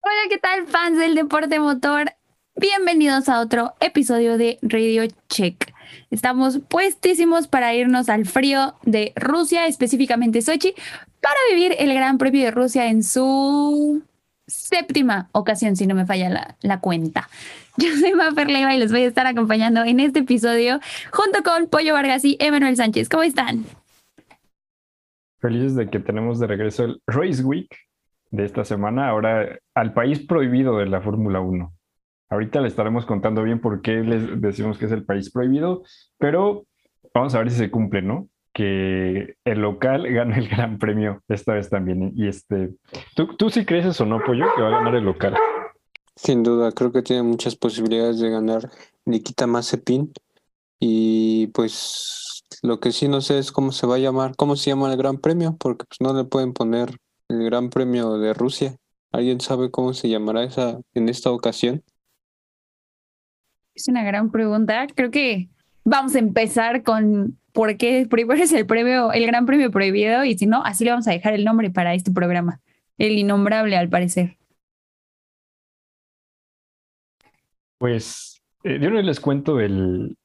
Hola, ¿qué tal fans del deporte motor? Bienvenidos a otro episodio de Radio Check. Estamos puestísimos para irnos al frío de Rusia, específicamente Sochi, para vivir el Gran Premio de Rusia en su séptima ocasión, si no me falla la, cuenta. Yo soy Mafer Leiva y les voy a estar acompañando en este episodio junto con Pollo Vargas y Emanuel Sánchez. ¿Cómo están? Felices de que tenemos de regreso el Race Week de esta semana, ahora al país prohibido de la Fórmula 1. Ahorita le estaremos contando bien por qué les decimos que es el país prohibido, pero vamos a ver si se cumple, ¿no? Que el local gane el gran premio esta vez también. Y este, ¿tú, tú sí crees eso, no, Pollo, que va a ganar el local? Sin duda, creo que tiene muchas posibilidades de ganar Nikita Mazepin. Y pues lo que sí no sé es cómo se va a llamar, cómo se llama el Gran Premio, porque pues no le pueden poner el Gran Premio de Rusia. ¿Alguien sabe cómo se llamará esa en esta ocasión? Es una gran pregunta. Creo que vamos a empezar con por qué primero es el premio, el Gran Premio prohibido, y si no, así le vamos a dejar el nombre para este programa. El innombrable, al parecer. Pues, eh, ¿de una les cuento el,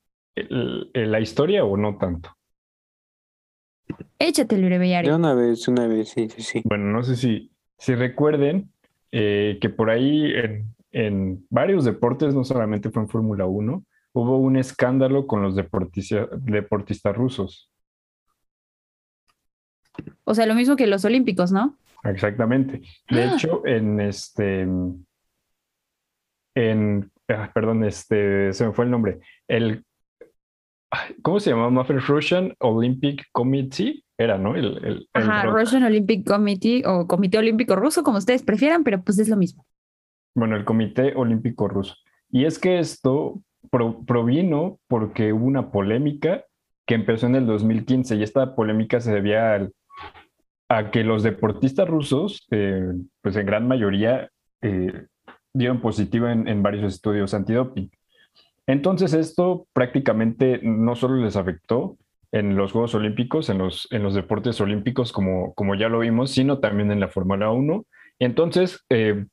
el- el- la historia o no tanto? Échate, De Bellario. una vez, una vez, sí, sí, sí. Bueno, no sé si, si recuerden eh, que por ahí en, en varios deportes, no solamente fue en Fórmula 1, hubo un escándalo con los deportistas, deportistas rusos. O sea, lo mismo que los Olímpicos, ¿no? Exactamente. De Ah. hecho, en este, en, ah, perdón, este, se me fue el nombre. El, ¿cómo se llamaba? Russian Olympic Committee era, ¿no? El, el- el Ajá. Russian Olympic Committee o Comité Olímpico Ruso, como ustedes prefieran, pero pues es lo mismo. Bueno, el Comité Olímpico Ruso. Y es que esto pro- provino porque hubo una polémica que empezó en el 2015 y esta polémica se debía al- a que los deportistas rusos, eh, pues en gran mayoría, eh, dieron positivo en, en varios estudios antidoping. Entonces esto prácticamente no solo les afectó en los Juegos Olímpicos, en los, en los deportes olímpicos, como, como ya lo vimos, sino también en la Fórmula 1. Entonces, eh,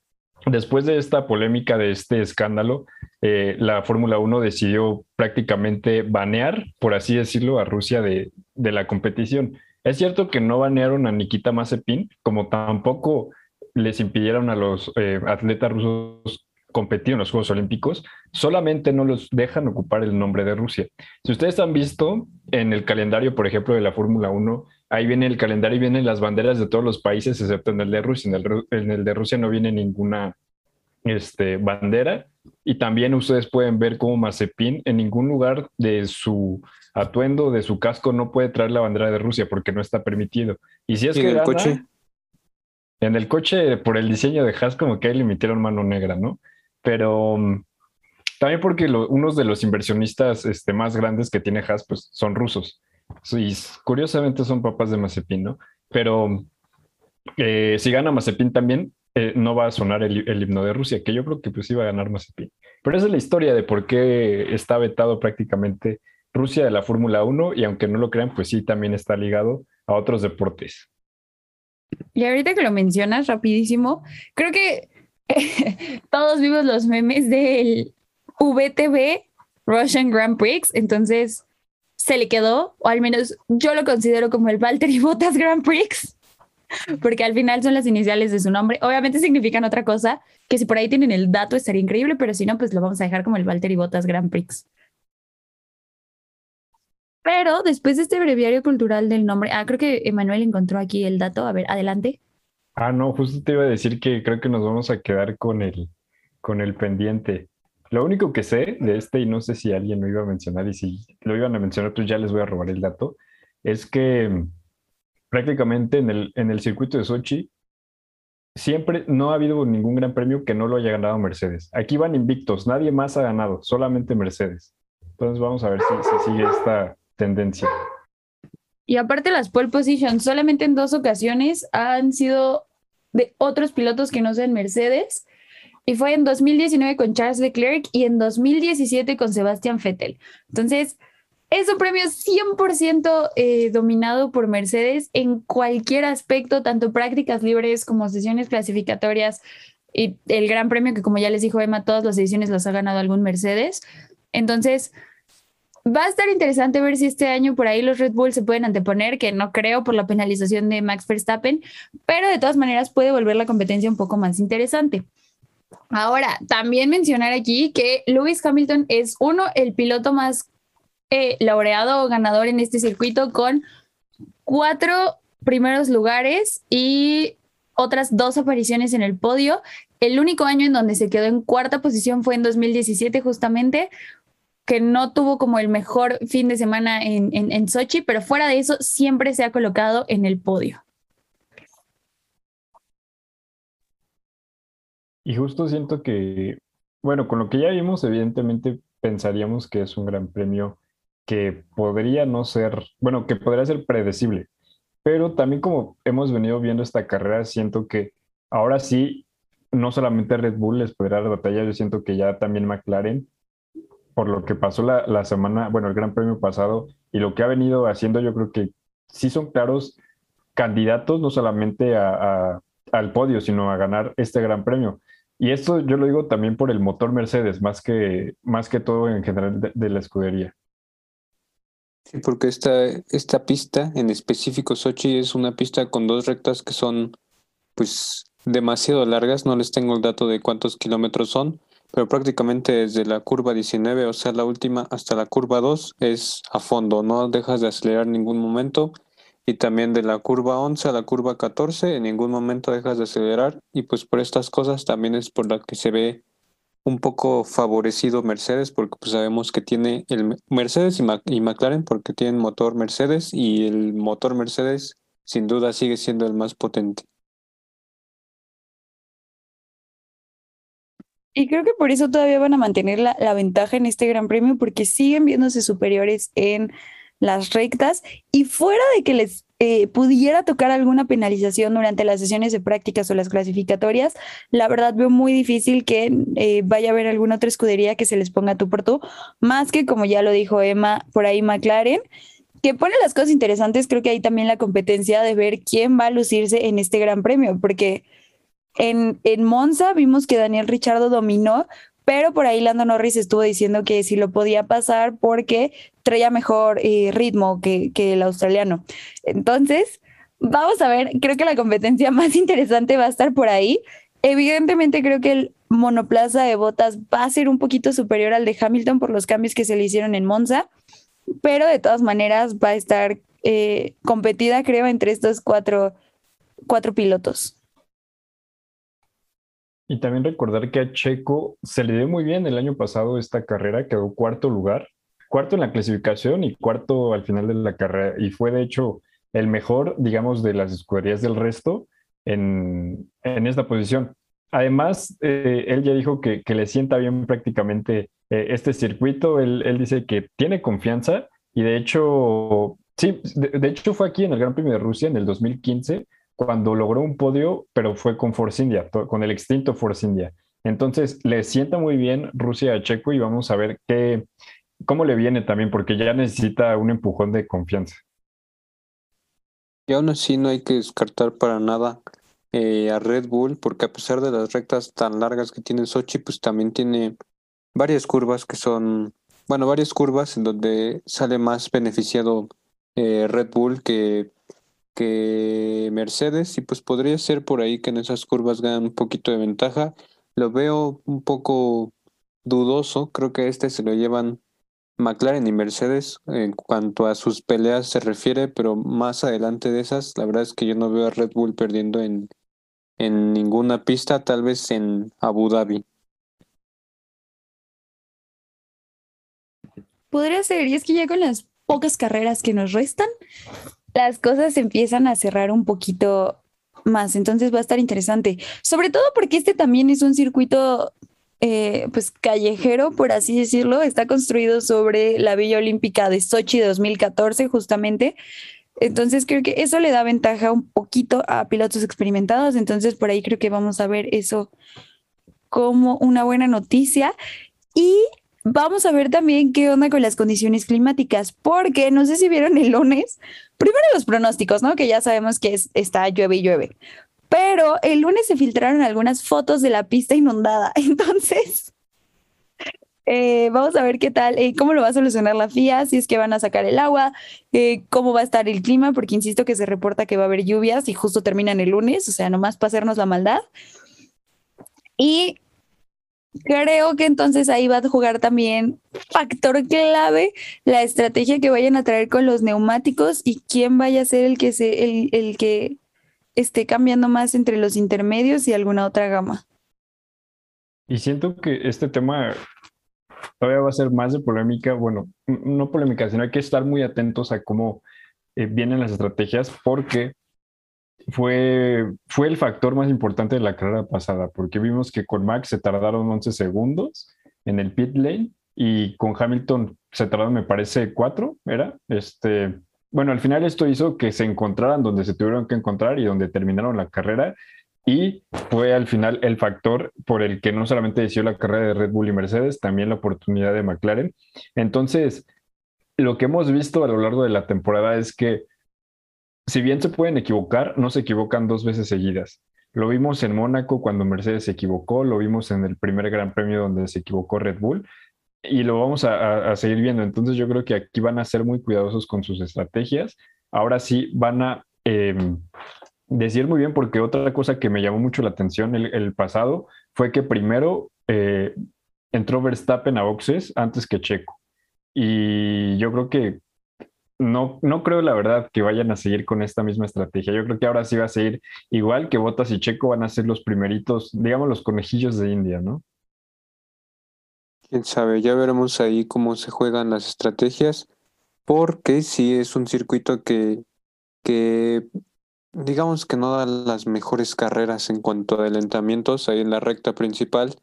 después de esta polémica, de este escándalo, eh, la Fórmula 1 decidió prácticamente banear, por así decirlo, a Rusia de, de la competición. Es cierto que no banearon a Nikita Mazepin, como tampoco les impidieron a los eh, atletas rusos competir en los Juegos Olímpicos, solamente no los dejan ocupar el nombre de Rusia. Si ustedes han visto en el calendario, por ejemplo, de la Fórmula 1, ahí viene el calendario y vienen las banderas de todos los países, excepto en el de Rusia. En el, en el de Rusia no viene ninguna este, bandera. Y también ustedes pueden ver cómo Mazepin en ningún lugar de su atuendo, de su casco, no puede traer la bandera de Rusia porque no está permitido. Y si es ¿Y que en el gana, coche? en el coche, por el diseño de Haas, como que ahí le metieron mano negra, ¿no? Pero mm, también porque lo- unos de los inversionistas este, más grandes que tiene Haas, pues son rusos. S- curiosamente son papás de Mazepin, ¿no? Pero eh, si gana Mazepin también, eh, no va a sonar el, el himno de Rusia, que yo creo que pues iba a ganar Mazepin. Pero esa es la historia de por qué está vetado prácticamente Rusia de la Fórmula 1 y aunque no lo crean, pues sí, también está ligado a otros deportes. Y ahorita que lo mencionas rapidísimo, creo que todos vimos los memes del VTV Russian Grand Prix, entonces se le quedó, o al menos yo lo considero como el Valtteri Bottas Grand Prix, porque al final son las iniciales de su nombre. Obviamente significan otra cosa, que si por ahí tienen el dato estaría increíble, pero si no, pues lo vamos a dejar como el Valtteri Bottas Grand Prix. Pero después de este breviario cultural del nombre, ah, creo que Emanuel encontró aquí el dato. A ver, adelante. Ah, no, justo te iba a decir que creo que nos vamos a quedar con el, con el pendiente. Lo único que sé de este, y no sé si alguien lo iba a mencionar, y si lo iban a mencionar, pues ya les voy a robar el dato, es que prácticamente en el, en el circuito de Sochi siempre no ha habido ningún gran premio que no lo haya ganado Mercedes. Aquí van invictos, nadie más ha ganado, solamente Mercedes. Entonces vamos a ver si, si sigue esta tendencia. Y aparte las pole position, solamente en dos ocasiones han sido de otros pilotos que no sean Mercedes. Y fue en 2019 con Charles Leclerc y en 2017 con Sebastian Vettel. Entonces, es un premio 100% eh, dominado por Mercedes en cualquier aspecto, tanto prácticas libres como sesiones clasificatorias y el gran premio que como ya les dijo Emma, todas las ediciones las ha ganado algún Mercedes. Entonces, va a estar interesante ver si este año por ahí los Red Bull se pueden anteponer, que no creo por la penalización de Max Verstappen, pero de todas maneras puede volver la competencia un poco más interesante. Ahora, también mencionar aquí que Lewis Hamilton es uno, el piloto más eh, laureado o ganador en este circuito con cuatro primeros lugares y otras dos apariciones en el podio. El único año en donde se quedó en cuarta posición fue en 2017 justamente, que no tuvo como el mejor fin de semana en, en, en Sochi, pero fuera de eso siempre se ha colocado en el podio. Y justo siento que, bueno, con lo que ya vimos, evidentemente pensaríamos que es un gran premio que podría no ser, bueno, que podría ser predecible. Pero también como hemos venido viendo esta carrera, siento que ahora sí, no solamente Red Bull les podrá dar batalla, yo siento que ya también McLaren, por lo que pasó la, la semana, bueno, el Gran Premio pasado y lo que ha venido haciendo, yo creo que sí son claros candidatos no solamente a, a, al podio, sino a ganar este Gran Premio. Y esto yo lo digo también por el motor Mercedes, más que, más que todo en general de, de la escudería. Sí, porque esta, esta pista, en específico Sochi, es una pista con dos rectas que son pues demasiado largas, no les tengo el dato de cuántos kilómetros son, pero prácticamente desde la curva 19, o sea, la última, hasta la curva 2 es a fondo, no dejas de acelerar en ningún momento. Y también de la curva 11 a la curva 14, en ningún momento dejas de acelerar. Y pues por estas cosas también es por la que se ve un poco favorecido Mercedes, porque pues sabemos que tiene el Mercedes y, y McLaren, porque tienen motor Mercedes y el motor Mercedes sin duda sigue siendo el más potente. Y creo que por eso todavía van a mantener la, la, ventaja en este Gran Premio, porque siguen viéndose superiores en las rectas y fuera de que les eh, pudiera tocar alguna penalización durante las sesiones de prácticas o las clasificatorias, la verdad veo muy difícil que eh, vaya a haber alguna otra escudería que se les ponga tú por tú, más que como ya lo dijo Emma, por ahí McLaren que pone las cosas interesantes, creo que hay también la competencia de ver quién va a lucirse en este gran premio, porque en, Monza vimos que Daniel Richardo dominó, pero por ahí Lando Norris estuvo diciendo que sí lo podía pasar porque traía mejor eh, ritmo que, el australiano. Entonces, vamos a ver, creo que la competencia más interesante va a estar por ahí. Evidentemente creo que el monoplaza de botas va a ser un poquito superior al de Hamilton por los cambios que se le hicieron en Monza, pero de todas maneras va a estar eh, competida, creo, entre estos cuatro pilotos. Y también recordar que a Checo se le dio muy bien el año pasado esta carrera, quedó cuarto lugar, cuarto en la clasificación y cuarto al final de la carrera. Y fue de hecho el mejor, digamos, de las escuderías del resto en, en esta posición. Además, eh, él ya dijo que, que, le sienta bien prácticamente eh, este circuito. Él, él, dice que tiene confianza y de hecho, sí, de, de hecho fue aquí en el Gran Premio de Rusia en el 2015 cuando logró un podio, pero fue con Force India, con el extinto Force India. Entonces, le sienta muy bien Rusia a Checo y vamos a ver qué, cómo le viene también, porque ya necesita un empujón de confianza. Y aún así no hay que descartar para nada eh, a Red Bull, porque a pesar de las rectas tan largas que tiene Sochi, pues también tiene varias curvas que son, bueno, varias curvas en donde sale más beneficiado eh, Red Bull que que Mercedes y pues podría ser por ahí que en esas curvas ganan un poquito de ventaja. Lo veo un poco dudoso, creo que este se lo llevan McLaren y Mercedes en cuanto a sus peleas se refiere, pero más adelante de esas, la verdad es que yo no veo a Red Bull perdiendo en, en ninguna pista, tal vez en Abu Dhabi. Podría ser, y es que ya con las pocas carreras que nos restan, las cosas empiezan a cerrar un poquito más, entonces va a estar interesante, sobre todo porque este también es un circuito eh, pues callejero, por así decirlo, está construido sobre la Villa Olímpica de Sochi de 2014 justamente. Entonces creo que eso le da ventaja un poquito a pilotos experimentados, entonces por ahí creo que vamos a ver eso como una buena noticia. Y vamos a ver también qué onda con las condiciones climáticas, porque no sé si vieron el lunes, primero los pronósticos, ¿no? Que ya sabemos que está llueve y llueve, pero el lunes se filtraron algunas fotos de la pista inundada, entonces eh, vamos a ver qué tal, eh, cómo lo va a solucionar la FIA, si es que van a sacar el agua, eh, cómo va a estar el clima, porque insisto que se reporta que va a haber lluvias y justo terminan el lunes, o sea, nomás para hacernos la maldad. Y creo que entonces ahí va a jugar también factor clave la estrategia que vayan a traer con los neumáticos y quién vaya a ser el que se, el, el que esté cambiando más entre los intermedios y alguna otra gama. Y siento que este tema todavía va a ser más de polémica, bueno, no polémica, sino hay que estar muy atentos a cómo eh, vienen las estrategias porque fue, fue el factor más importante de la carrera pasada, porque vimos que con Max se tardaron 11 segundos en el pit lane y con Hamilton se tardaron, me parece, 4, ¿era? Este, bueno, al final esto hizo que se encontraran donde se tuvieron que encontrar y donde terminaron la carrera y fue al final el factor por el que no solamente decidió la carrera de Red Bull y Mercedes, también la oportunidad de McLaren. Entonces, lo que hemos visto a lo largo de la temporada es que si bien se pueden equivocar, no se equivocan dos veces seguidas. Lo vimos en Mónaco cuando Mercedes se equivocó, lo vimos en el primer Gran Premio donde se equivocó Red Bull y lo vamos a, seguir viendo. Entonces yo creo que aquí van a ser muy cuidadosos con sus estrategias. Ahora sí van a em, decir muy bien porque otra cosa que me llamó mucho la atención el, pasado fue que primero eh, entró Verstappen a boxes antes que Checo. Y yo creo que no, no creo la verdad que vayan a seguir con esta misma estrategia. Yo creo que ahora sí va a seguir igual que Bottas y Checo van a ser los primeritos, digamos, los conejillos de India, ¿no? Quién sabe, ya veremos ahí cómo se juegan las estrategias, porque sí es un circuito que, que digamos que no da las mejores carreras en cuanto a adelantamientos ahí en la recta principal.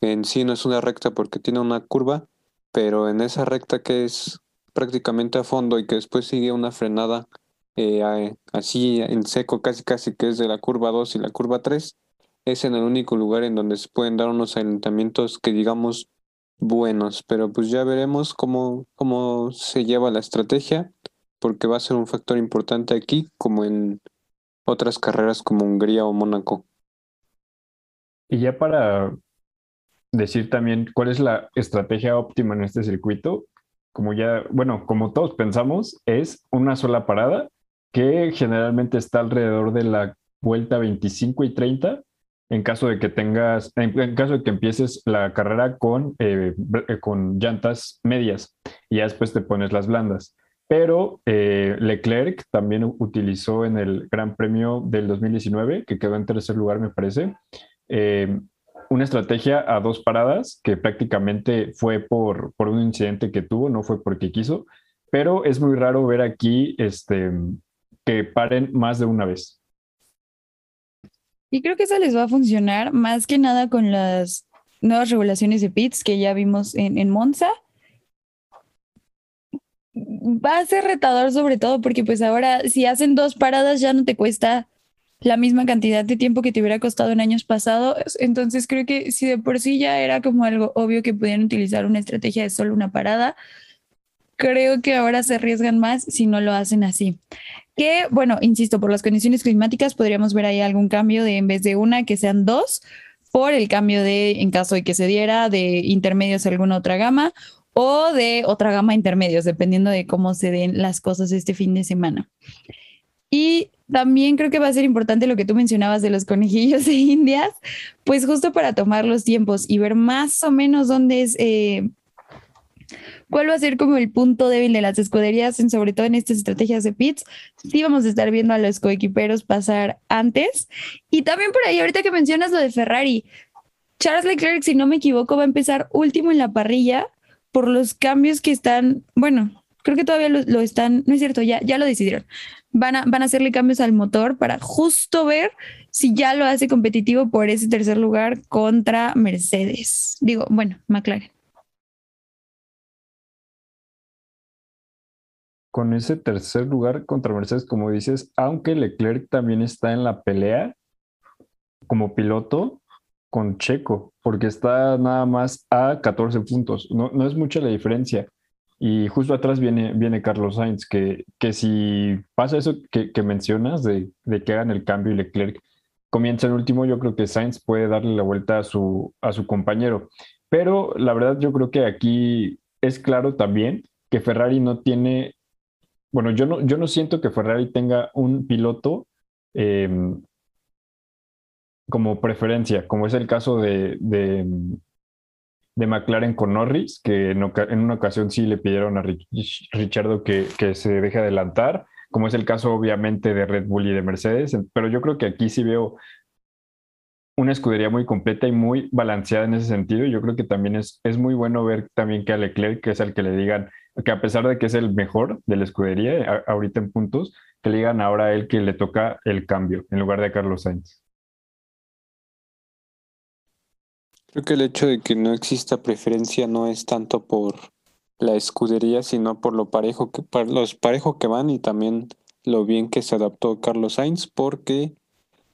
En sí no es una recta porque tiene una curva, pero en esa recta que es prácticamente a fondo y que después sigue una frenada eh, así en seco, casi casi que es de la curva 2 y la curva 3, es en el único lugar en donde se pueden dar unos adelantamientos que digamos buenos, pero pues ya veremos cómo, cómo se lleva la estrategia, porque va a ser un factor importante aquí, como en otras carreras como Hungría o Mónaco. Y ya para decir también cuál es la estrategia óptima en este circuito, como ya, bueno, como todos pensamos, es una sola parada que generalmente está alrededor de la vuelta 25 y 30 en caso de que tengas, en, caso de que empieces la carrera con, eh, con llantas medias y ya después te pones las blandas. Pero eh, Leclerc también utilizó en el Gran Premio del 2019, que quedó en tercer lugar, me parece, eh, una estrategia a dos paradas que prácticamente fue por, por un incidente que tuvo, no fue porque quiso, pero es muy raro ver aquí este, que paren más de una vez. Y creo que eso les va a funcionar más que nada con las nuevas regulaciones de pits que ya vimos en, en Monza va a ser retador sobre todo porque pues ahora si hacen dos paradas ya no te cuesta la misma cantidad de tiempo que te hubiera costado en años pasados. Entonces creo que si de por sí ya era como algo obvio que pudieran utilizar una estrategia de solo una parada, creo que ahora se arriesgan más si no lo hacen así. Que bueno, insisto, por las condiciones climáticas podríamos ver ahí algún cambio de en vez de una que sean dos por el cambio de, en caso de que se diera, de intermedios a alguna otra gama, o de otra gama intermedios, dependiendo de cómo se den las cosas este fin de semana. Y también creo que va a ser importante lo que tú mencionabas de los conejillos de Indias, pues justo para tomar los tiempos y ver más o menos dónde es, eh, cuál va a ser como el punto débil de las escuderías, en, sobre todo en estas estrategias de pits. Sí vamos a estar viendo a los coequiperos pasar antes. Y también por ahí, ahorita que mencionas lo de Ferrari, Charles Leclerc, si no me equivoco, va a empezar último en la parrilla por los cambios que están, bueno, creo que todavía lo, están, no es cierto, ya, ya lo decidieron. Van a, van a hacerle cambios al motor para justo ver si ya lo hace competitivo por ese tercer lugar contra Mercedes. Digo, bueno, McLaren. Con ese tercer lugar contra Mercedes, como dices, aunque Leclerc también está en la pelea como piloto, con Checo, porque está nada más a 14 puntos. No, no es mucha la diferencia. Y justo atrás viene, viene Carlos Sainz, que, que si pasa eso que, mencionas de, de, que hagan el cambio y Leclerc comienza el último, yo creo que Sainz puede darle la vuelta a su, a su compañero. Pero la verdad yo creo que aquí es claro también que Ferrari no tiene, bueno, yo no, yo no siento que Ferrari tenga un piloto eh, como preferencia, como es el caso de, de, de McLaren con Norris, que en, una ocasión sí le pidieron a Richardo que, que, se deje adelantar, como es el caso obviamente de Red Bull y de Mercedes, pero yo creo que aquí sí veo una escudería muy completa y muy balanceada en ese sentido. Yo creo que también es, es muy bueno ver también que a Leclerc, que es el que le digan, que a pesar de que es el mejor de la escudería a, ahorita en puntos, que le digan ahora a él que le toca el cambio en lugar de Carlos Sainz. Creo que el hecho de que no exista preferencia no es tanto por la escudería, sino por lo parejo que, los parejos que van y también lo bien que se adaptó Carlos Sainz, porque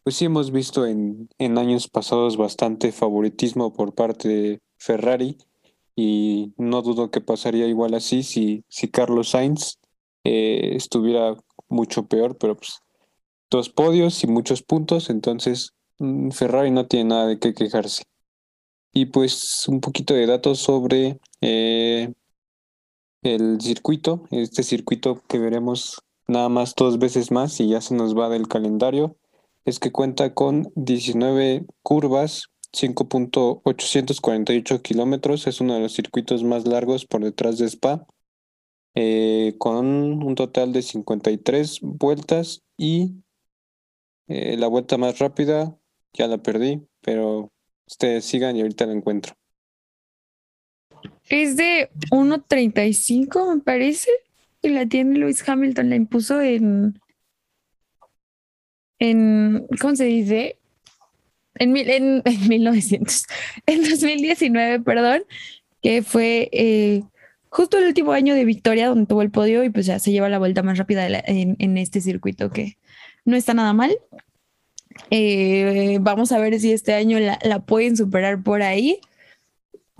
pues sí hemos visto en, en años pasados bastante favoritismo por parte de Ferrari y no dudo que pasaría igual así si, si Carlos Sainz eh, estuviera mucho peor, pero pues dos podios y muchos puntos, entonces mm, Ferrari no tiene nada de qué quejarse. Y pues un poquito de datos sobre eh, el circuito, este circuito que veremos nada más dos veces más y ya se nos va del calendario, es que cuenta con 19 curvas, 5.848 kilómetros, es uno de los circuitos más largos por detrás de Spa, eh, con un total de 53 vueltas y eh, la vuelta más rápida ya la perdí, pero Ustedes sigan y ahorita lo encuentro. Es de 1.35, me parece. Y la tiene Lewis Hamilton, la impuso en. en ¿Cómo se dice? En, en, en 1900. En 2019, perdón. Que fue eh, justo el último año de victoria donde tuvo el podio y pues ya se lleva la vuelta más rápida en este circuito que no está nada mal. Eh, vamos a ver si este año la, pueden superar por ahí.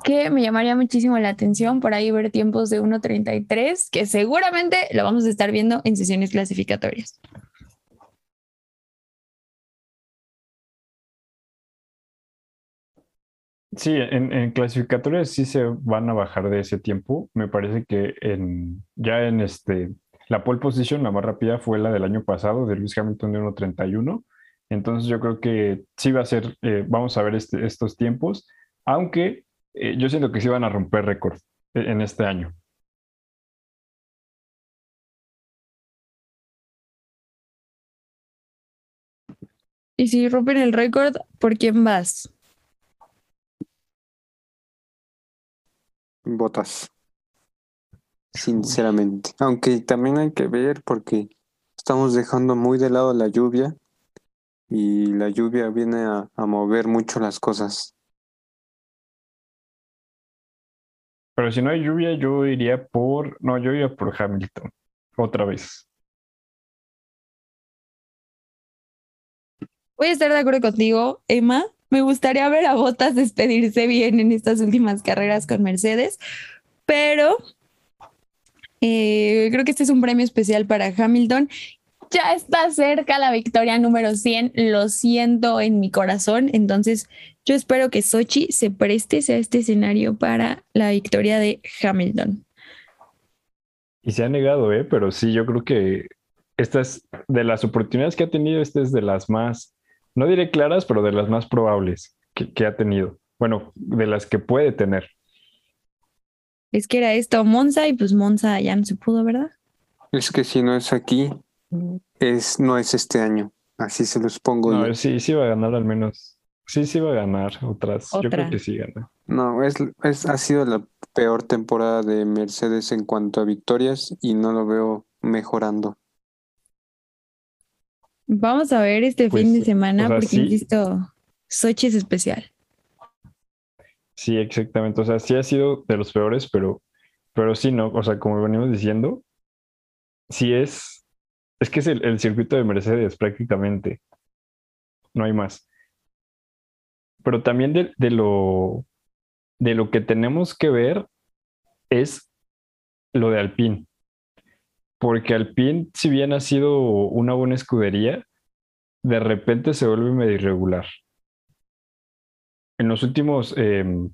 Que me llamaría muchísimo la atención por ahí ver tiempos de 1.33, que seguramente lo vamos a estar viendo en sesiones clasificatorias. Sí, en, en, clasificatorias sí se van a bajar de ese tiempo. Me parece que en, ya en este, la pole position, la más rápida fue la del año pasado, de Luis Hamilton de 1.31 entonces yo creo que sí va a ser, eh, vamos a ver este, estos tiempos, aunque eh, yo siento que sí van a romper récord en este año. Y si rompen el récord, ¿por quién vas? Botas. Sinceramente. Aunque también hay que ver porque estamos dejando muy de lado la lluvia y la lluvia viene a, a mover mucho las cosas. Pero si no hay lluvia, yo iría por. No, yo iría por Hamilton. Otra vez. Voy a estar de acuerdo contigo, Emma. Me gustaría ver a Bottas despedirse bien en estas últimas carreras con Mercedes, pero eh, creo que este es un premio especial para Hamilton ya está cerca la victoria número 100, lo siento en mi corazón, entonces yo espero que Sochi se preste a este escenario para la victoria de Hamilton. Y se ha negado, ¿eh? pero sí, yo creo que esta es de las oportunidades que ha tenido, esta es de las más, no diré claras, pero de las más probables que, que ha tenido. Bueno, de las que puede tener. Es que era esto, Monza, y pues Monza ya no se pudo, ¿verdad? Es que si no es aquí, es, no es este año. Así se los pongo. No, sí, sí va a ganar al menos. Sí, sí va a ganar otras. Yo creo que sí gana. No, es, es, ha sido la peor temporada de Mercedes en cuanto a victorias y no lo veo mejorando. Vamos a ver este fin de pues, semana porque, insisto, Sochi es especial. Sí, exactamente. O sea, sí ha sido de los peores, pero, pero sí, no. O sea, como venimos diciendo, sí es es que es el, circuito de Mercedes prácticamente. No hay más. pero también de, lo, de lo que tenemos que ver es lo de Alpine. Porque Alpine, si bien ha sido una buena escudería, de repente se vuelve medio irregular. En los últimos, em,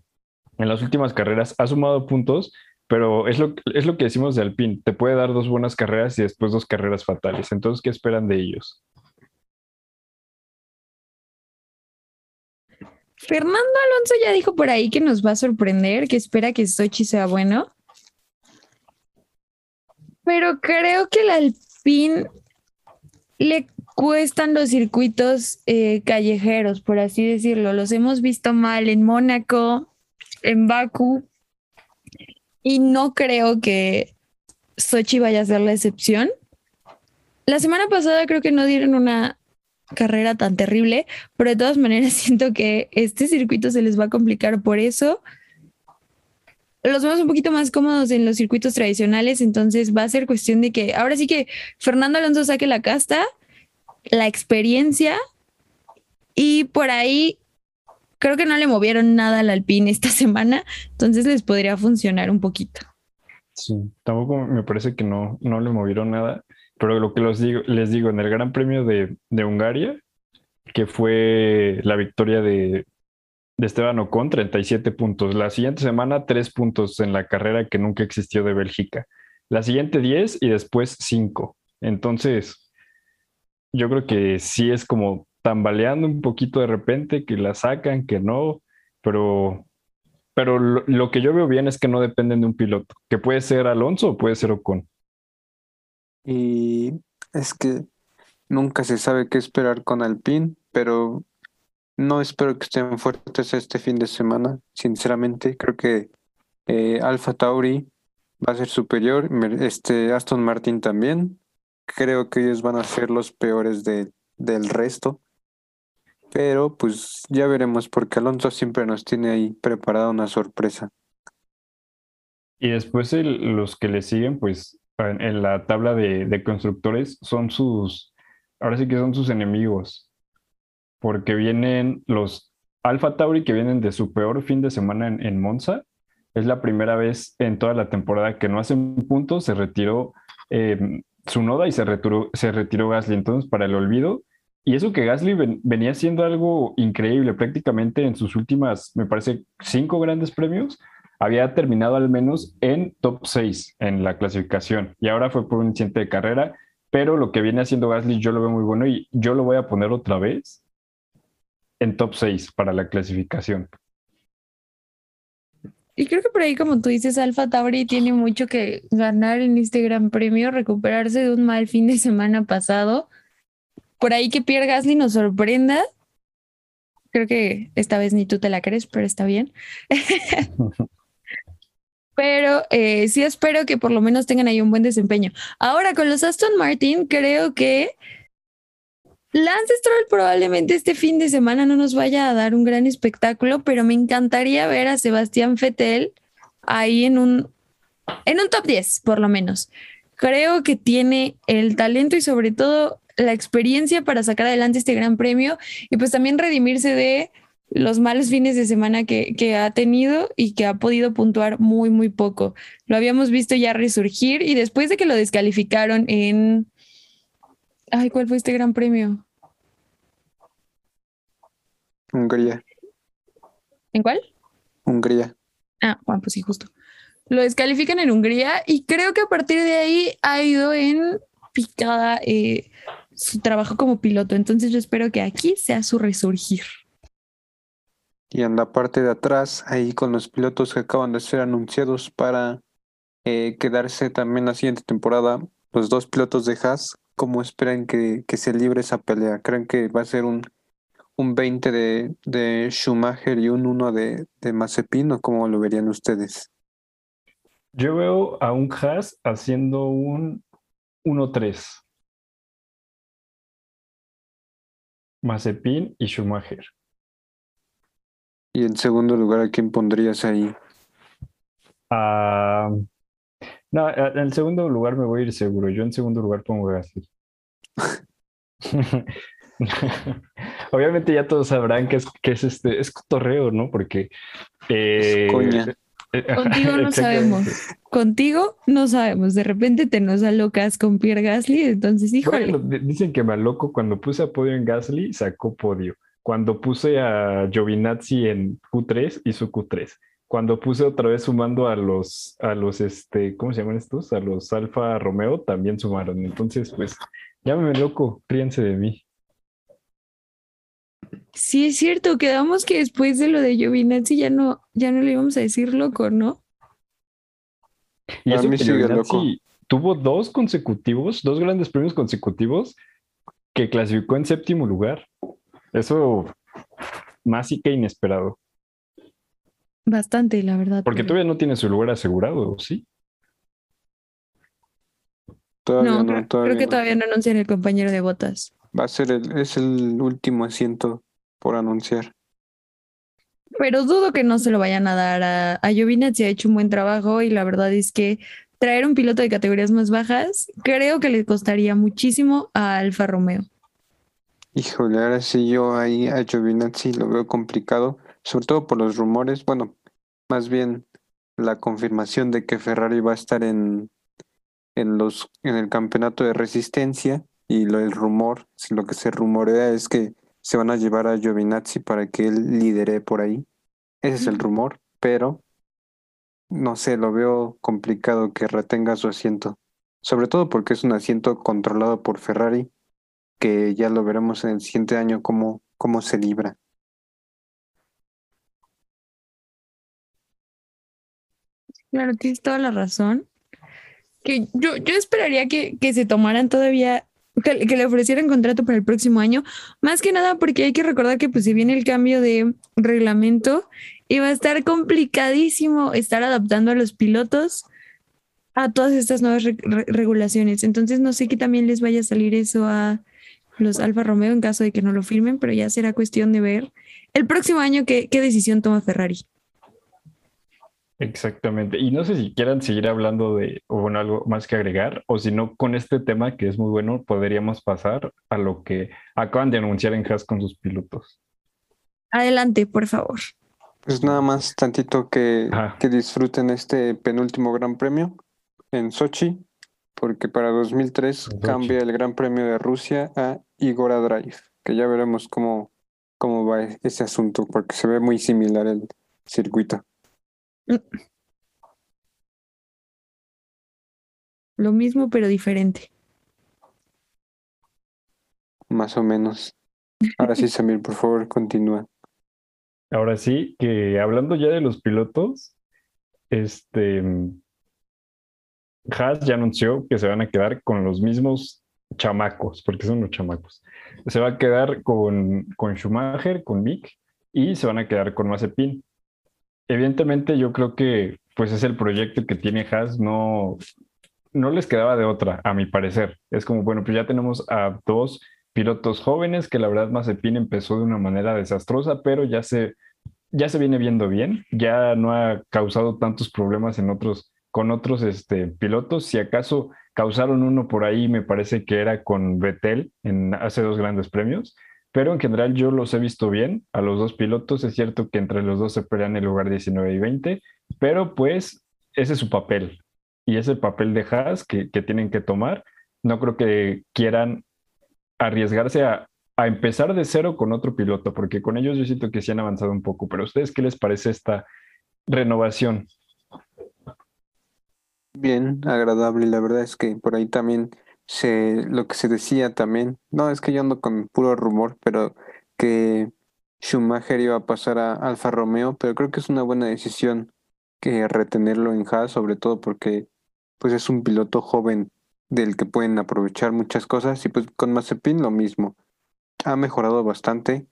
en las últimas carreras ha sumado puntos, pero es lo, es lo que decimos de Alpine. Te puede dar dos buenas carreras y después dos carreras fatales. Entonces, ¿qué esperan de ellos? Fernando Alonso ya dijo por ahí que nos va a sorprender, que espera que Sochi sea bueno. Pero creo que el Alpine le cuestan los circuitos eh, callejeros, por así decirlo. Los hemos visto mal en Mónaco, en Baku, y no creo que Sochi vaya a ser la excepción. La semana pasada creo que no dieron una carrera tan terrible, pero de todas maneras siento que este circuito se les va a complicar por eso. Los vemos un poquito más cómodos en los circuitos tradicionales, entonces va a ser cuestión de que ahora sí que Fernando Alonso saque la casta, la experiencia y por ahí creo que no le movieron nada al Alpine esta semana, entonces les podría funcionar un poquito. Sí, tampoco me parece que no, no le movieron nada. Pero lo que los digo, les digo, en el Gran Premio de, de Hungaria, que fue la victoria de, de Esteban Ocon, 37 puntos. La siguiente semana, 3 puntos en la carrera que nunca existió de Bélgica. La siguiente, 10 y después 5. Entonces, yo creo que sí es como tambaleando un poquito de repente, que la sacan, que no, pero, pero lo, lo que yo veo bien es que no dependen de un piloto, que puede ser Alonso o puede ser Ocon. Y es que nunca se sabe qué esperar con Alpine, pero no espero que estén fuertes este fin de semana. Sinceramente, creo que eh, Alfa Tauri va a ser superior, este Aston Martin también. Creo que ellos van a ser los peores de, del resto. Pero pues ya veremos, porque Alonso siempre nos tiene ahí preparada una sorpresa. Y después el, los que le siguen, pues en, la tabla de, constructores son sus, ahora sí que son sus enemigos, porque vienen los Alfa Tauri que vienen de su peor fin de semana en, Monza. Es la primera vez en toda la temporada que no hacen puntos, se retiró eh, su noda y se retiró, se retiró Gasly. Entonces, para el olvido, y eso que Gasly venía haciendo algo increíble prácticamente en sus últimas, me parece, cinco grandes premios, había terminado al menos en top 6 en la clasificación y ahora fue por un incidente de carrera, pero lo que viene haciendo Gasly yo lo veo muy bueno y yo lo voy a poner otra vez en top 6 para la clasificación. Y creo que por ahí, como tú dices, Alfa Tauri tiene mucho que ganar en este gran premio, recuperarse de un mal fin de semana pasado. Por ahí que Pierre Gasly nos sorprenda. Creo que esta vez ni tú te la crees, pero está bien. pero eh, sí espero que por lo menos tengan ahí un buen desempeño. Ahora con los Aston Martin, creo que Lance Stroll probablemente este fin de semana no nos vaya a dar un gran espectáculo, pero me encantaría ver a Sebastián Fettel ahí en un, en un top 10, por lo menos. Creo que tiene el talento y sobre todo la experiencia para sacar adelante este gran premio y pues también redimirse de los malos fines de semana que, que, ha tenido y que ha podido puntuar muy, muy poco. Lo habíamos visto ya resurgir y después de que lo descalificaron en... Ay, ¿cuál fue este gran premio? Hungría. ¿En cuál? Hungría. Ah, bueno, pues sí, justo. Lo descalifican en Hungría y creo que a partir de ahí ha ido en picada eh, su trabajo como piloto. Entonces yo espero que aquí sea su resurgir. Y en la parte de atrás, ahí con los pilotos que acaban de ser anunciados para eh, quedarse también la siguiente temporada, los dos pilotos de Haas, ¿cómo esperan que, que se libre esa pelea? ¿Creen que va a ser un, un 20 de, de Schumacher y un 1 de, de Mazepin o cómo lo verían ustedes? Yo veo a un Haas haciendo un 1-3. Mazepin y Schumacher. Y en segundo lugar, ¿a quién pondrías ahí? Ah, no, en el segundo lugar me voy a ir seguro. Yo en segundo lugar pongo Gasly. obviamente ya todos sabrán que es, que es este, es cotorreo, ¿no? Porque eh, coña. Contigo no sabemos. Contigo no sabemos. De repente te nos alocas con Pierre Gasly, entonces, híjole. Bueno, dicen que me loco cuando puse a podio en Gasly, sacó podio. Cuando puse a Giovinazzi en Q3, hizo Q3. Cuando puse otra vez sumando a los, a los, este, ¿cómo se llaman estos? A los Alfa Romeo, también sumaron. Entonces, pues, llámeme loco, ríense de mí. Sí, es cierto, quedamos que después de lo de Giovinazzi ya no, ya no le íbamos a decir loco, ¿no? Y A eso que tuvo dos consecutivos, dos grandes premios consecutivos que clasificó en séptimo lugar. Eso más y que inesperado. Bastante, la verdad. Porque pero- todavía no tiene su lugar asegurado, ¿sí? Todavía No, no, creo, que no. todavía no anuncian el compañero de botas. Va a ser el, es el último asiento por anunciar. Pero dudo que no se lo vayan a dar a, a Giovinazzi, ha hecho un buen trabajo y la verdad es que traer un piloto de categorías más bajas creo que le costaría muchísimo a Alfa Romeo. Híjole, ahora sí yo ahí a Giovinazzi lo veo complicado, sobre todo por los rumores, bueno, más bien la confirmación de que Ferrari va a estar en, en los en el campeonato de resistencia y lo el rumor, lo que se rumorea es que se van a llevar a Giovinazzi para que él lidere por ahí. Ese es el rumor, pero no sé, lo veo complicado que retenga su asiento, sobre todo porque es un asiento controlado por Ferrari que ya lo veremos en el siguiente año cómo, cómo se libra. Claro, tienes toda la razón. Que yo, yo esperaría que, que se tomaran todavía, que, le ofrecieran contrato para el próximo año, más que nada porque hay que recordar que pues si viene el cambio de reglamento va a estar complicadísimo estar adaptando a los pilotos a todas estas nuevas re- re- regulaciones. Entonces no sé que también les vaya a salir eso a los Alfa Romeo en caso de que no lo firmen, pero ya será cuestión de ver el próximo año qué, qué decisión toma Ferrari. Exactamente. Y no sé si quieran seguir hablando de, o bueno, algo más que agregar, o si no, con este tema que es muy bueno, podríamos pasar a lo que acaban de anunciar en Haas con sus pilotos. Adelante, por favor. Pues nada más tantito que, que disfruten este penúltimo Gran Premio en Sochi, porque para 2003 En cambia el Gran Premio de Rusia a Igora Drive, que ya veremos cómo, cómo va ese asunto, porque se ve muy similar el circuito. Lo mismo, pero diferente. Más o menos. Ahora sí, Samir, por favor, continúa. Ahora sí, que hablando ya de los pilotos, este Haas ya anunció que se van a quedar con los mismos chamacos, porque son los chamacos. Se va a quedar con, con Schumacher, con Mick, y se van a quedar con Mazepin. Evidentemente, yo creo que pues es el proyecto que tiene Haas, no, no les quedaba de otra, a mi parecer. Es como, bueno, pues ya tenemos a dos pilotos jóvenes, que la verdad Mazepin empezó de una manera desastrosa, pero ya se, ya se viene viendo bien, ya no ha causado tantos problemas en otros, con otros este, pilotos. Si acaso causaron uno por ahí, me parece que era con Vettel en hace dos grandes premios, pero en general yo los he visto bien a los dos pilotos. Es cierto que entre los dos se pelean el lugar 19 y 20, pero pues ese es su papel y es el papel de Haas que, que tienen que tomar. No creo que quieran arriesgarse a, a empezar de cero con otro piloto, porque con ellos yo siento que sí han avanzado un poco, pero a ustedes, ¿qué les parece esta renovación? Bien, agradable. La verdad es que por ahí también se, lo que se decía también, no es que yo ando con puro rumor, pero que Schumacher iba a pasar a Alfa Romeo, pero creo que es una buena decisión que retenerlo en Haas, sobre todo porque pues es un piloto joven del que pueden aprovechar muchas cosas y pues con Mazepin lo mismo. Ha mejorado bastante.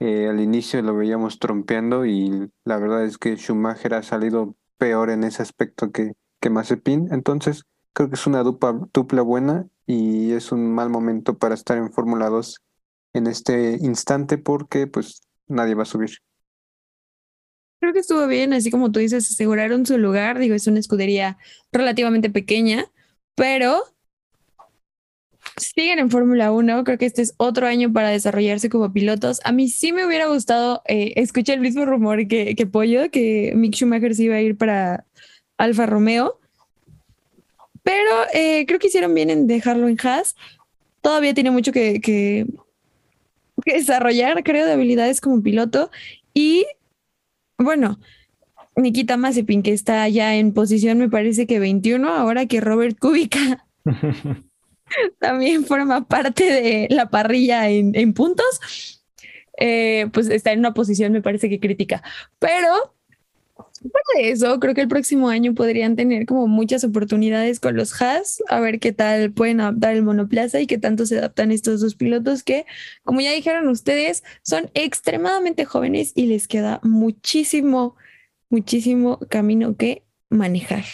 Eh, al inicio lo veíamos trompeando y la verdad es que Schumacher ha salido peor en ese aspecto que, que Mazepin. Entonces creo que es una dupla, dupla buena y es un mal momento para estar en Fórmula 2 en este instante porque pues nadie va a subir. Creo que estuvo bien, así como tú dices, aseguraron su lugar. Digo, es una escudería relativamente pequeña, pero siguen en Fórmula 1. Creo que este es otro año para desarrollarse como pilotos. A mí sí me hubiera gustado, eh, escuché el mismo rumor que, que Pollo, que Mick Schumacher se iba a ir para Alfa Romeo. Pero eh, creo que hicieron bien en dejarlo en Haas. Todavía tiene mucho que, que, que desarrollar, creo, de habilidades como piloto. Y bueno, Nikita Mazepin, que está ya en posición, me parece que 21, ahora que Robert Kubica también forma parte de la parrilla en, en puntos, eh, pues está en una posición, me parece que crítica. Pero Fuera de eso, creo que el próximo año podrían tener como muchas oportunidades con los Haas, a ver qué tal pueden adaptar el monoplaza y qué tanto se adaptan estos dos pilotos que, como ya dijeron ustedes, son extremadamente jóvenes y les queda muchísimo, muchísimo camino que manejar.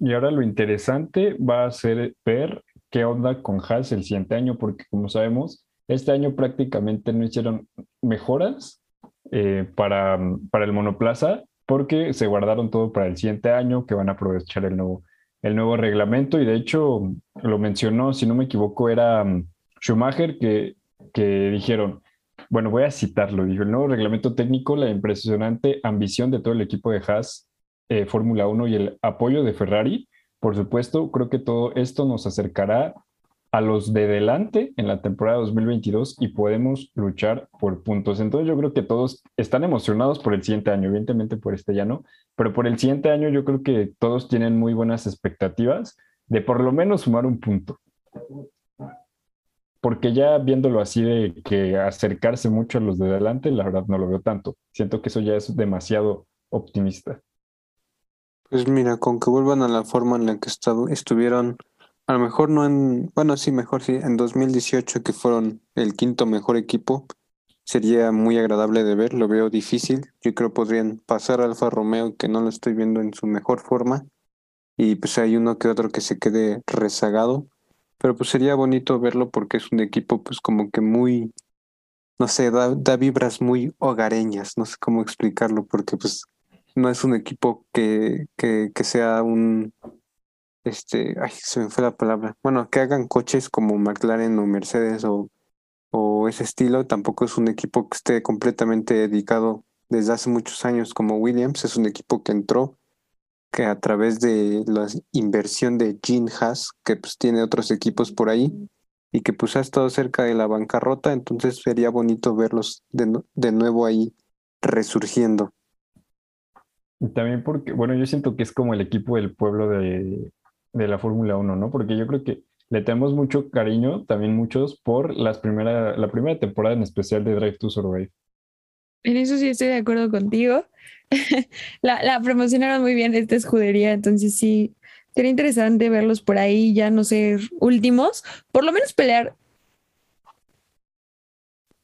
Y ahora lo interesante va a ser ver qué onda con Haas el siguiente año, porque como sabemos, este año prácticamente no hicieron mejoras eh, para, para el monoplaza porque se guardaron todo para el siguiente año, que van a aprovechar el nuevo, el nuevo reglamento. Y de hecho, lo mencionó, si no me equivoco, era mm, Schumacher, que, que dijeron, bueno, voy a citarlo, dijo, el nuevo reglamento técnico, la impresionante ambición de todo el equipo de Haas, eh, Fórmula 1 y el apoyo de Ferrari, por supuesto, creo que todo esto nos acercará a los de delante en la temporada 2022 y podemos luchar por puntos. Entonces yo creo que todos están emocionados por el siguiente año, evidentemente por este ya no, pero por el siguiente año yo creo que todos tienen muy buenas expectativas de por lo menos sumar un punto. Porque ya viéndolo así de que acercarse mucho a los de delante, la verdad no lo veo tanto. Siento que eso ya es demasiado optimista. Pues mira, con que vuelvan a la forma en la que estuvieron a lo mejor no en, bueno, sí, mejor sí, en 2018 que fueron el quinto mejor equipo, sería muy agradable de ver, lo veo difícil. Yo creo podrían pasar a Alfa Romeo, que no lo estoy viendo en su mejor forma, y pues hay uno que otro que se quede rezagado, pero pues sería bonito verlo porque es un equipo pues como que muy, no sé, da, da vibras muy hogareñas, no sé cómo explicarlo, porque pues no es un equipo que, que, que sea un este, ay, se me fue la palabra, bueno, que hagan coches como McLaren o Mercedes o, o ese estilo, tampoco es un equipo que esté completamente dedicado desde hace muchos años como Williams, es un equipo que entró que a través de la inversión de Gene Haas, que pues tiene otros equipos por ahí y que pues ha estado cerca de la bancarrota, entonces sería bonito verlos de, de nuevo ahí resurgiendo. También porque, bueno, yo siento que es como el equipo del pueblo de, de la Fórmula 1, ¿no? Porque yo creo que le tenemos mucho cariño, también muchos, por las primera, la primera temporada en especial de Drive to Survive. En eso sí estoy de acuerdo contigo. la, la promocionaron muy bien esta escudería, entonces sí, sería interesante verlos por ahí, ya no ser últimos, por lo menos pelear.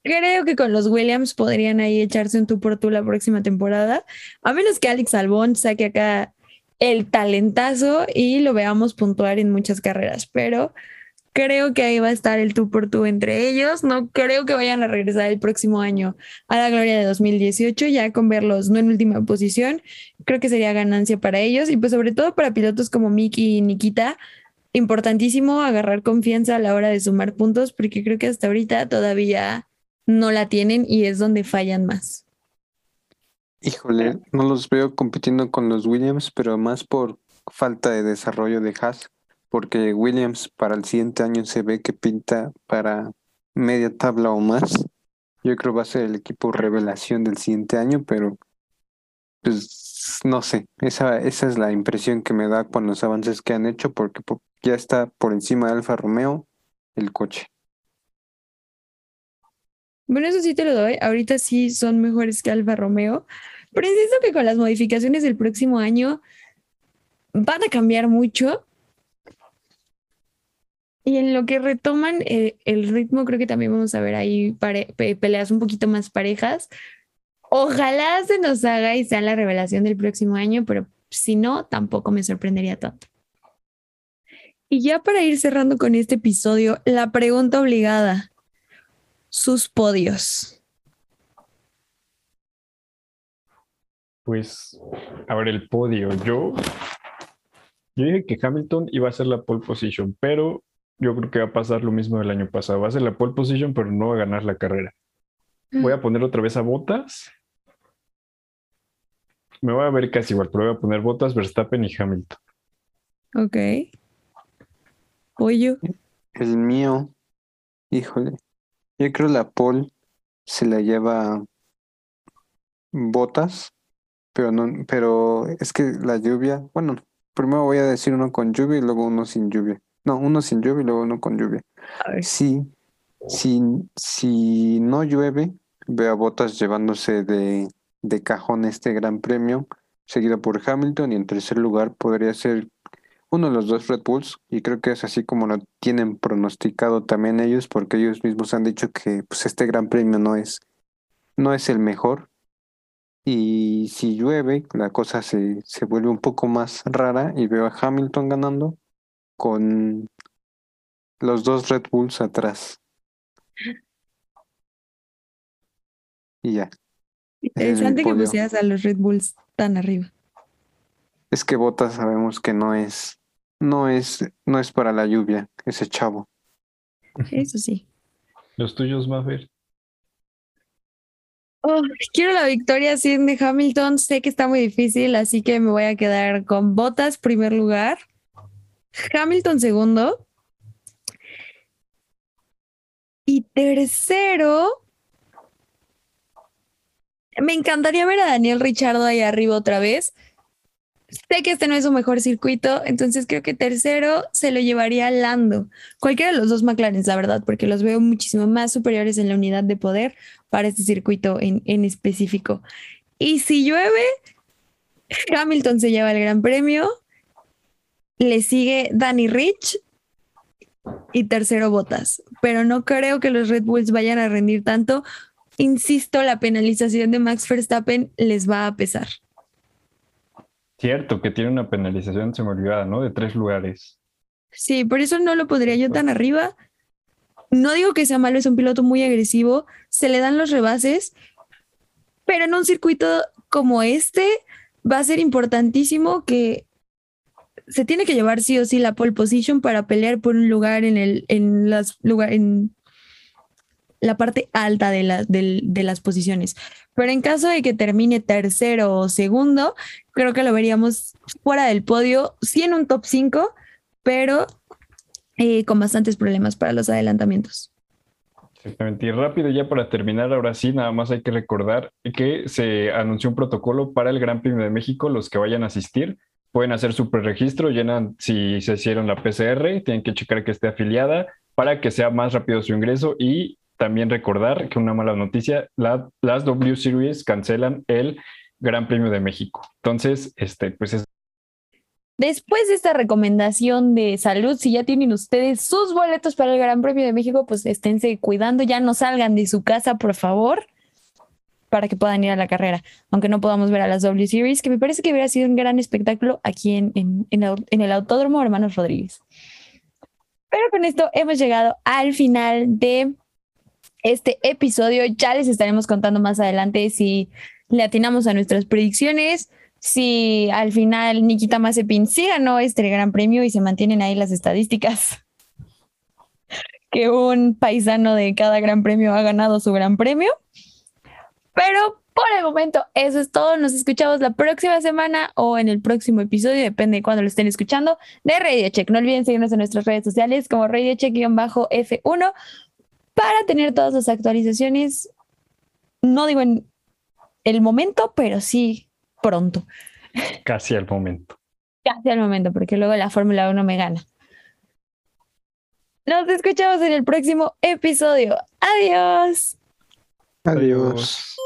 Creo que con los Williams podrían ahí echarse un tú por tú la próxima temporada, a menos que Alex Albón saque acá el talentazo y lo veamos puntuar en muchas carreras, pero creo que ahí va a estar el tú por tú entre ellos. No creo que vayan a regresar el próximo año a la gloria de 2018, ya con verlos no en última posición, creo que sería ganancia para ellos y pues sobre todo para pilotos como Miki y Nikita. Importantísimo agarrar confianza a la hora de sumar puntos porque creo que hasta ahorita todavía no la tienen y es donde fallan más. Híjole, no los veo compitiendo con los Williams, pero más por falta de desarrollo de Haas, porque Williams para el siguiente año se ve que pinta para media tabla o más. Yo creo que va a ser el equipo revelación del siguiente año, pero pues no sé, esa, esa es la impresión que me da con los avances que han hecho, porque ya está por encima de Alfa Romeo el coche. Bueno, eso sí te lo doy. Ahorita sí son mejores que Alfa Romeo, pero insisto que con las modificaciones del próximo año van a cambiar mucho. Y en lo que retoman eh, el ritmo, creo que también vamos a ver ahí peleas un poquito más parejas. Ojalá se nos haga y sea la revelación del próximo año, pero si no, tampoco me sorprendería tanto. Y ya para ir cerrando con este episodio, la pregunta obligada sus podios? Pues, a ver, el podio. Yo, yo dije que Hamilton iba a ser la pole position, pero yo creo que va a pasar lo mismo del año pasado. Va a ser la pole position, pero no va a ganar la carrera. Voy a poner otra vez a Botas. Me voy a ver casi igual, pero voy a poner Botas, Verstappen y Hamilton. Ok. Oye, El mío, híjole, yo creo la pole se la lleva botas, pero no, pero es que la lluvia, bueno, primero voy a decir uno con lluvia y luego uno sin lluvia. No, uno sin lluvia y luego uno con lluvia. a ver. Sí, si, si no llueve, veo a Bottas llevándose de, de cajón este gran premio, seguido por Hamilton, y en tercer lugar podría ser uno de los dos Red Bulls, y creo que es así como lo tienen pronosticado también ellos, porque ellos mismos han dicho que pues, este gran premio no es, no es el mejor. Y si llueve, la cosa se, se vuelve un poco más rara y veo a Hamilton ganando con los dos Red Bulls atrás. Y ya. Interesante que pusieras a los Red Bulls tan arriba. Es que Bottas sabemos que no es, no es, no es para la lluvia, ese chavo. Eso sí. Los tuyos, Maffer. Oh, quiero la victoria sin de Hamilton. Sé que está muy difícil, así que me voy a quedar con Bottas primer lugar, Hamilton segundo y tercero. Me encantaría ver a Daniel Richardo ahí arriba otra vez. Sé que este no es su mejor circuito, entonces creo que tercero se lo llevaría Lando. Cualquiera de los dos McLaren, la verdad, porque los veo muchísimo más superiores en la unidad de poder para este circuito en, en específico. Y si llueve, Hamilton se lleva el gran premio, le sigue Danny Rich y tercero Botas. Pero no creo que los Red Bulls vayan a rendir tanto. Insisto, la penalización de Max Verstappen les va a pesar. Cierto que tiene una penalización, se me olvidaba, ¿no? De tres lugares. Sí, por eso no lo podría yo tan arriba. No digo que sea malo, es un piloto muy agresivo, se le dan los rebases, pero en un circuito como este va a ser importantísimo que se tiene que llevar sí o sí la pole position para pelear por un lugar en el en las lugar en la parte alta de, la, del- de las posiciones. Pero en caso de que termine tercero o segundo, creo que lo veríamos fuera del podio, sí en un top 5, pero eh, con bastantes problemas para los adelantamientos. Exactamente. Y rápido, ya para terminar, ahora sí, nada más hay que recordar que se anunció un protocolo para el Gran Premio de México. Los que vayan a asistir pueden hacer su preregistro, llenan si se hicieron la PCR, tienen que checar que esté afiliada para que sea más rápido su ingreso y también recordar que una mala noticia, la- las W Series cancelan el Gran Premio de México. Entonces, este, pues es Después de esta recomendación de salud, si ya tienen ustedes sus boletos para el Gran Premio de México, pues esténse cuidando, ya no salgan de su casa, por favor, para que puedan ir a la carrera, aunque no podamos ver a las W Series, que me parece que hubiera sido un gran espectáculo aquí en, en- en el- Autódromo Hermanos Rodríguez. Pero con esto hemos llegado al final de este episodio. Ya les estaremos contando más adelante si le atinamos a nuestras predicciones, si al final Nikita Mazepin sí ganó este gran premio y se mantienen ahí las estadísticas que un paisano de cada gran premio ha ganado su gran premio. Pero por el momento eso es todo. Nos escuchamos la próxima semana o en el próximo episodio, depende de cuándo lo estén escuchando, de Radio Check. No olviden seguirnos en nuestras redes sociales como Radio Check-F1 para tener todas las actualizaciones. No digo en el momento, pero sí pronto. casi al momento. Casi al momento, porque luego la Fórmula 1 me gana. Nos escuchamos en el próximo episodio. Adiós. Adiós.